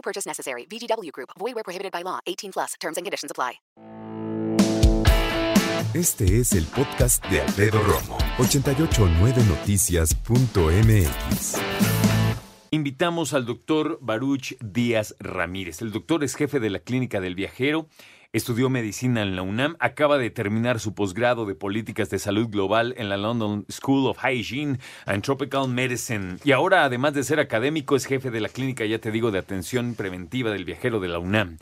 No purchase necessary. VGW Group. Void where prohibited by law. 18 plus. Terms and conditions apply. Este es el podcast de Alfredo Romo. 889noticias.mx. Invitamos al doctor Baruch Díaz Ramírez. El doctor es jefe de la Clínica del Viajero, estudió medicina en la UNAM, acaba de terminar su posgrado de políticas de salud global en la London School of Hygiene and Tropical Medicine y ahora, además de ser académico, es jefe de la Clínica, ya te digo, de atención preventiva del viajero de la UNAM.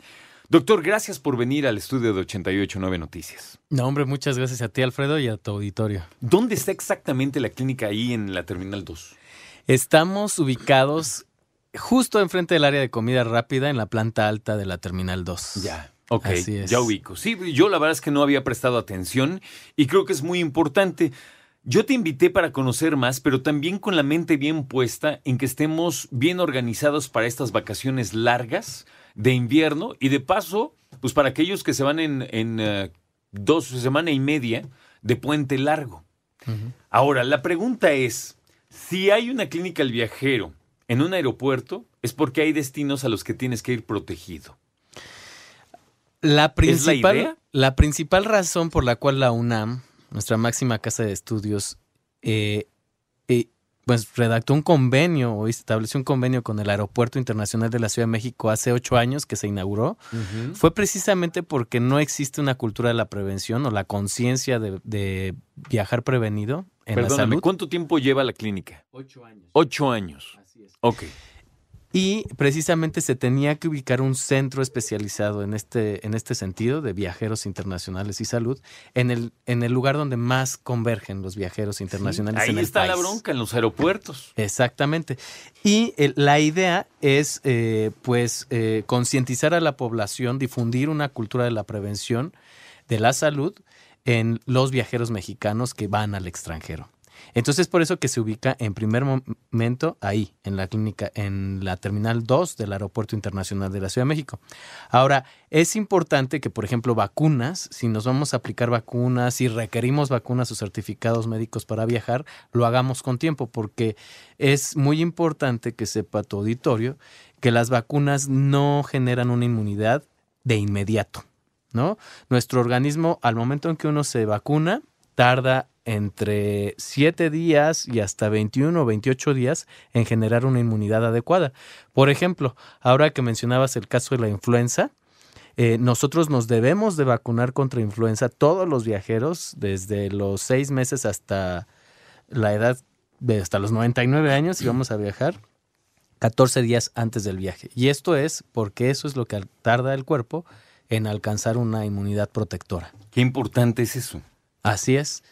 Doctor, gracias por venir al estudio de 889 Noticias. No, hombre, muchas gracias a ti, Alfredo, y a tu auditorio. ¿Dónde está exactamente la clínica ahí en la Terminal 2? Estamos ubicados justo enfrente del área de comida rápida en la planta alta de la Terminal 2. Ya. Ok, Así es. ya ubico. Sí, yo la verdad es que no había prestado atención y creo que es muy importante. Yo te invité para conocer más, pero también con la mente bien puesta en que estemos bien organizados para estas vacaciones largas de invierno y de paso, pues para aquellos que se van en, en eh, dos semana y media de puente largo. Ahora, la pregunta es, si hay una clínica al viajero en un aeropuerto, es porque hay destinos a los que tienes que ir protegido. La principal, idea? la principal razón por la cual la UNAM, nuestra máxima casa de estudios, eh, eh, pues redactó un convenio o estableció un convenio con el Aeropuerto Internacional de la Ciudad de México hace ocho años que se inauguró, fue precisamente porque no existe una cultura de la prevención o la conciencia de, de viajar prevenido en la Perdóname, salud. ¿cuánto tiempo lleva la clínica? Ocho años. Ocho años. Así es. Ok. Y precisamente se tenía que ubicar un centro especializado en este, en este sentido de viajeros internacionales y salud, en el, en el lugar donde más convergen los viajeros internacionales Ahí en el está la bronca, en los aeropuertos. Exactamente. Y el- la idea es, eh, pues, eh, concientizar a la población, difundir una cultura de la prevención de la salud en los viajeros mexicanos que van al extranjero. Entonces, por eso que se ubica en primer momento ahí, en la clínica, en la Terminal 2 del Aeropuerto Internacional de la Ciudad de México. Ahora, es importante que, por ejemplo, vacunas, si nos vamos a aplicar vacunas, si requerimos vacunas o certificados médicos para viajar, lo hagamos con tiempo, porque es muy importante que sepa tu auditorio que las vacunas no generan una inmunidad de inmediato, ¿no? Nuestro organismo, al momento en que uno se vacuna, tarda entre 7 días y hasta 21 o 28 días en generar una inmunidad adecuada. Por ejemplo, ahora que mencionabas el caso de la influenza, eh, nosotros nos debemos de vacunar contra influenza todos los viajeros desde los 6 meses hasta la edad de hasta los 99 años si vamos a viajar 14 días antes del viaje. Y esto es porque eso es lo que tarda el cuerpo en alcanzar una inmunidad protectora. Qué importante es eso. Así es.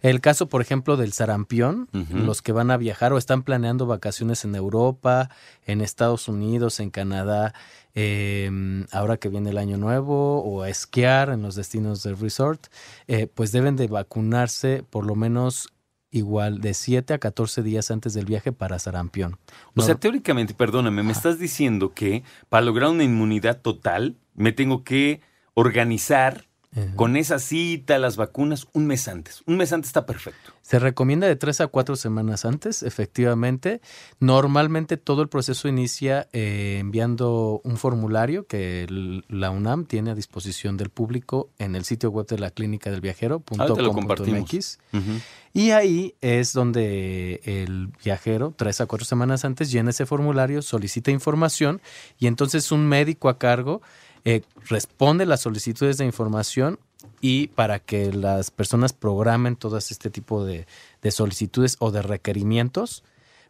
El caso, por ejemplo, del sarampión, los que van a viajar o están planeando vacaciones en Europa, en Estados Unidos, en Canadá, eh, ahora que viene el año nuevo, o a esquiar en los destinos del resort, eh, pues deben de vacunarse por lo menos igual de 7 a 14 días antes del viaje para sarampión. O sea, teóricamente, perdóname, me estás diciendo que para lograr una inmunidad total me tengo que organizar Ajá. con esa cita, las vacunas, un mes antes. Un mes antes está perfecto. Se recomienda de tres a cuatro semanas antes, efectivamente. Normalmente todo el proceso inicia eh, enviando un formulario que el- la UNAM tiene a disposición del público en el sitio web de la clínica del viajero. Ahorita lo compartimos. Ujú. Y ahí es donde el viajero, tres a cuatro semanas antes, llena ese formulario, solicita información y entonces un médico a cargo eh, responde las solicitudes de información y para que las personas programen todas este tipo de, de solicitudes o de requerimientos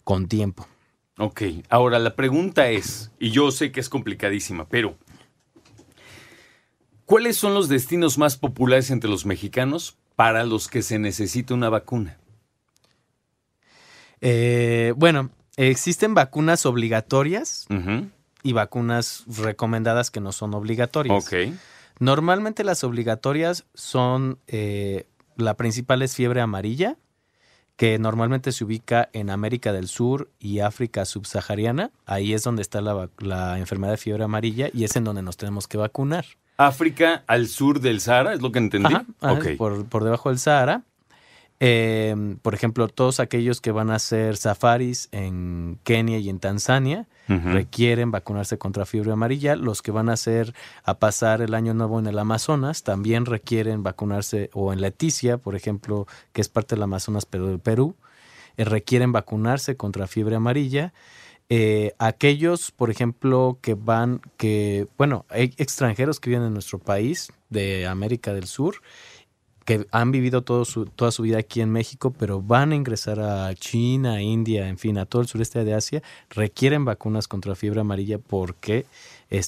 con tiempo. Ok, ahora la pregunta es, y yo sé que es complicadísima, pero ¿cuáles son los destinos más populares entre los mexicanos para los que se necesita una vacuna? Eh, bueno, existen vacunas obligatorias. Y vacunas recomendadas que no son obligatorias. Ok. Normalmente las obligatorias son, eh, la principal es fiebre amarilla, que normalmente se ubica en América del Sur y África subsahariana. Ahí es donde está la, enfermedad de fiebre amarilla y es en donde nos tenemos que vacunar. África al sur del Sahara, es lo que entendí. Ajá, ajá, ok. por, por debajo del Sahara. Eh, por ejemplo, todos aquellos que van a hacer safaris en Kenia y en Tanzania requieren vacunarse contra fiebre amarilla. Los que van a hacer a pasar el año nuevo en el Amazonas también requieren vacunarse o en Leticia, por ejemplo, que es parte del Amazonas pero del Perú, eh, requieren vacunarse contra fiebre amarilla. Eh, aquellos, por ejemplo, que van, que, bueno, hay extranjeros que viven en nuestro país, de América del Sur, que han vivido su- toda su vida aquí en México, pero van a ingresar a China, India, en fin, a todo el sureste de Asia, requieren vacunas contra fiebre amarilla porque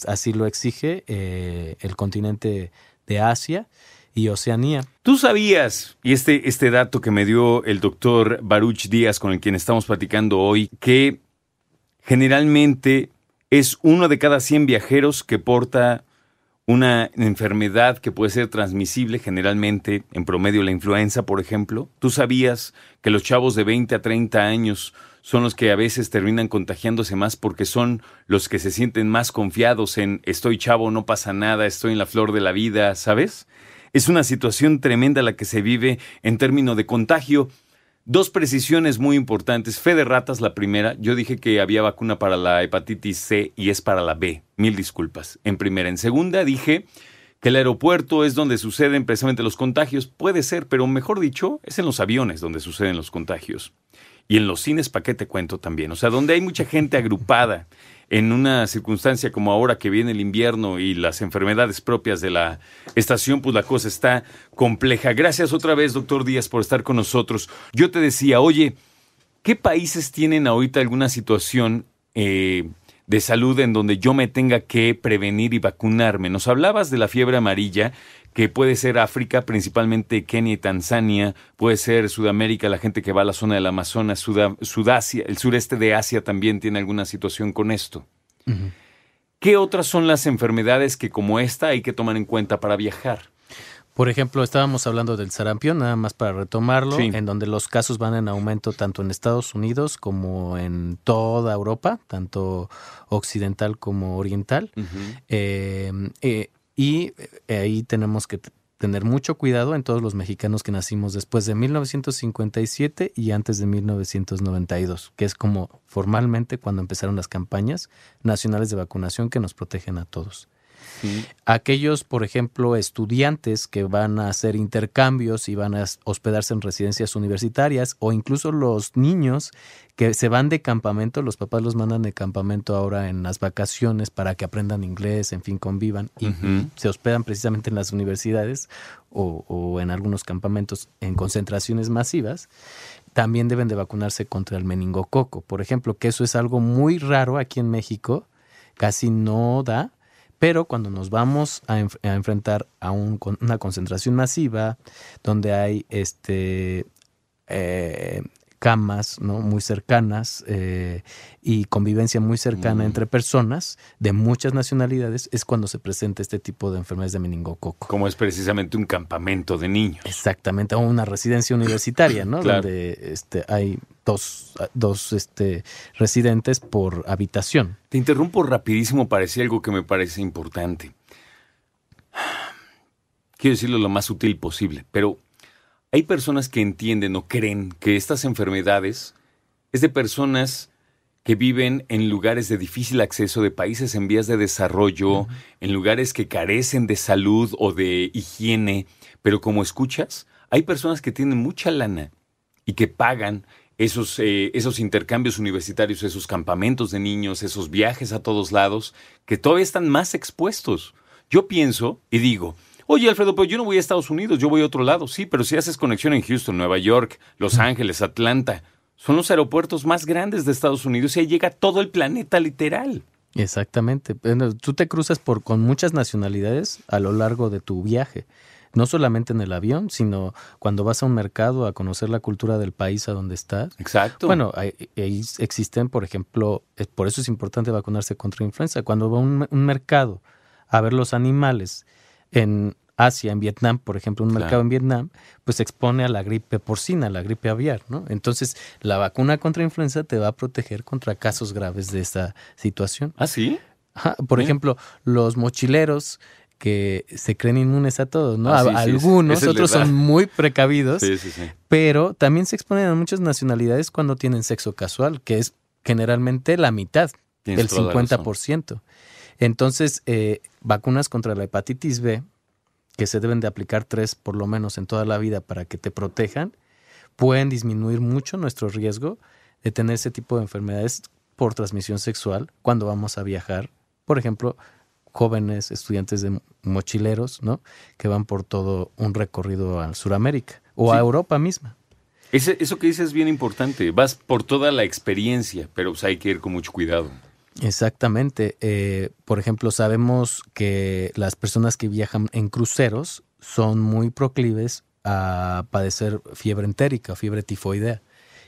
así lo exige eh, el continente de Asia y Oceanía. Tú sabías, y este, este dato que me dio el doctor Baruch Díaz, con el quien estamos platicando hoy, que generalmente es uno de cada 100 viajeros que porta una enfermedad que puede ser transmisible, generalmente en promedio la influenza, por ejemplo. Tú sabías que los chavos de 20 a 30 años son los que a veces terminan contagiándose más porque son los que se sienten más confiados en estoy chavo, no pasa nada, estoy en la flor de la vida, ¿sabes? Es una situación tremenda la que se vive en términos de contagio. Dos precisiones muy importantes. Fe de ratas, la primera. Yo dije que había vacuna para la hepatitis C y es para la B. Mil disculpas. En primera. En segunda, dije que el aeropuerto es donde suceden precisamente los contagios. Puede ser, pero mejor dicho, es en los aviones donde suceden los contagios. Y en los cines, ¿para qué te cuento también? O sea, donde hay mucha gente agrupada en una circunstancia como ahora que viene el invierno y las enfermedades propias de la estación, pues la cosa está compleja. Gracias otra vez, doctor Díaz, por estar con nosotros. Yo te decía, oye, ¿qué países tienen ahorita alguna situación eh, de salud en donde yo me tenga que prevenir y vacunarme? Nos hablabas de la fiebre amarilla, que puede ser África, principalmente Kenia y Tanzania, puede ser Sudamérica, la gente que va a la zona del Amazonas, Suda- Sudasia, el sureste de Asia también tiene alguna situación con esto. ¿Qué otras son las enfermedades que como esta hay que tomar en cuenta para viajar? Por ejemplo, estábamos hablando del sarampión, nada más para retomarlo, Sí. en donde los casos van en aumento tanto en Estados Unidos como en toda Europa, tanto occidental como oriental. Eh, eh, y eh, ahí tenemos que tener mucho cuidado en todos los mexicanos que nacimos después de 1957 y antes de 1992, que es como formalmente cuando empezaron las campañas nacionales de vacunación que nos protegen a todos. Aquellos, por ejemplo, estudiantes que van a hacer intercambios y van a hospedarse en residencias universitarias o incluso los niños que se van de campamento, los papás los mandan de campamento ahora en las vacaciones para que aprendan inglés, en fin, convivan y se hospedan precisamente en las universidades o, o en algunos campamentos en concentraciones masivas, también deben de vacunarse contra el meningococo, por ejemplo, que eso es algo muy raro aquí en México, casi no da, pero cuando nos vamos a, a enfrentar a un con- una concentración masiva, donde hay este eh, camas ¿no? muy cercanas eh, y convivencia muy cercana entre personas de muchas nacionalidades, es cuando se presenta este tipo de enfermedades de meningococo. Como es precisamente un campamento de niños. Exactamente, o una residencia universitaria, ¿no? Claro. Donde este, hay dos, dos este, residentes por habitación. Te interrumpo rapidísimo para decir algo que me parece importante. Quiero decirlo lo más sutil posible, pero hay personas que entienden o creen que estas enfermedades es de personas que viven en lugares de difícil acceso, de países en vías de desarrollo, en lugares que carecen de salud o de higiene, pero como escuchas, hay personas que tienen mucha lana y que pagan esos, eh, esos intercambios universitarios, esos campamentos de niños, esos viajes a todos lados, que todavía están más expuestos. Yo pienso y digo, oye Alfredo, pero yo no voy a Estados Unidos, yo voy a otro lado. Sí, pero si haces conexión en Houston, Nueva York, Los Ángeles, Atlanta, son los aeropuertos más grandes de Estados Unidos y ahí llega todo el planeta literal. Exactamente. Tú te cruzas por, con muchas nacionalidades a lo largo de tu viaje. no solamente en el avión, sino cuando vas a un mercado a conocer la cultura del país a donde estás. Exacto. Bueno, ahí, ahí existen, por ejemplo, eh, por eso es importante vacunarse contra influenza. Cuando va a un, un mercado a ver los animales en Asia, en Vietnam, por ejemplo, un Claro. mercado en Vietnam, pues se expone a la gripe porcina, a la gripe aviar, ¿no? Entonces, la vacuna contra influenza te va a proteger contra casos graves de esta situación. ¿Ah, sí? Ajá, Por ejemplo, los mochileros que se creen inmunes a todos, ¿no? Ah, sí, sí, algunos, es otros son muy precavidos, Sí, sí, sí. pero también se exponen a muchas nacionalidades cuando tienen sexo casual, que es generalmente la mitad, Tienes el toda la razón. 50%. Entonces, eh, vacunas contra la hepatitis B, que se deben de aplicar tres por lo menos en toda la vida para que te protejan, pueden disminuir mucho nuestro riesgo de tener ese tipo de enfermedades por transmisión sexual cuando vamos a viajar. Por ejemplo, jóvenes estudiantes de mochileros, ¿no? Que van por todo un recorrido a Sudamérica o a. Europa misma. Ese- eso que dices es bien importante. Vas por toda la experiencia, pero pues, hay que ir con mucho cuidado. Exactamente. Eh, por ejemplo, sabemos que las personas que viajan en cruceros son muy proclives a padecer fiebre entérica fiebre tifoidea.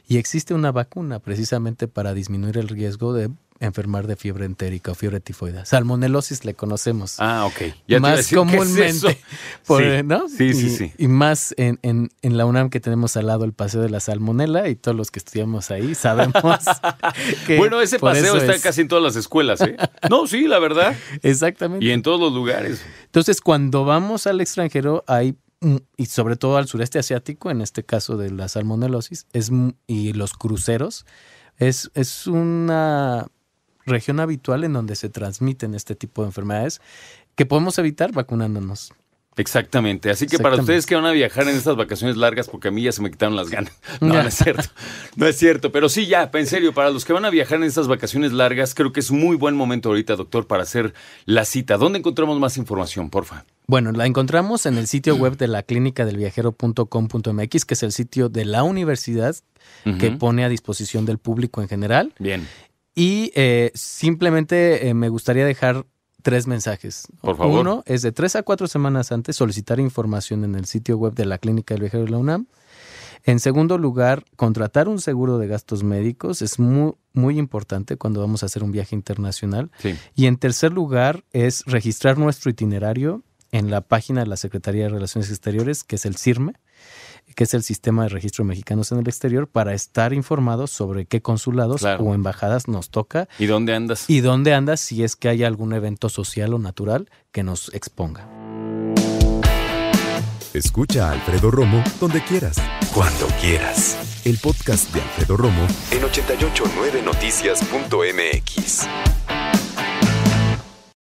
Y existe una vacuna precisamente para disminuir el riesgo de enfermar de fiebre entérica o fiebre tifoidea. Salmonelosis le conocemos. Ah, ok. Ya más decir, ¿qué es comúnmente. por, Sí, ¿no? sí, sí, y, sí. y más en, en, en la UNAM que tenemos al lado el Paseo de la Salmonela y todos los que estudiamos ahí sabemos que Bueno, ese paseo está es. casi en todas las escuelas, ¿eh? No, sí, la verdad. Exactamente. Y en todos los lugares. Entonces, cuando vamos al extranjero, hay, y sobre todo al sureste asiático, en este caso de la salmonelosis, es, y los cruceros, es, es una región habitual en donde se transmiten este tipo de enfermedades que podemos evitar vacunándonos. Exactamente. Así que para ustedes que van a viajar en estas vacaciones largas, porque a mí ya se me quitaron las ganas. No, no es cierto. No es cierto. Pero sí, ya, en serio, para los que van a viajar en estas vacaciones largas, creo que es muy buen momento ahorita, doctor, para hacer la cita. ¿Dónde encontramos más información, porfa? Bueno, la encontramos en el sitio web de la clínica del viajero.com.mx, que es el sitio de la universidad que pone a disposición del público en general. Bien. Y eh, simplemente eh, me gustaría dejar tres mensajes. Por favor. Uno es de tres a cuatro semanas antes solicitar información en el sitio web de la Clínica del Viajero de la UNAM. En segundo lugar, contratar un seguro de gastos médicos es muy, muy importante cuando vamos a hacer un viaje internacional. Sí. Y en tercer lugar es registrar nuestro itinerario en la página de la Secretaría de Relaciones Exteriores, que es el CIRME, que es el Sistema de Registro de Mexicanos en el Exterior, para estar informados sobre qué consulados Claro. o embajadas nos toca ¿Y dónde andas? y dónde andas si es que hay algún evento social o natural que nos exponga. Escucha a Alfredo Romo donde quieras. Cuando quieras. El podcast de Alfredo Romo en 889noticias.mx.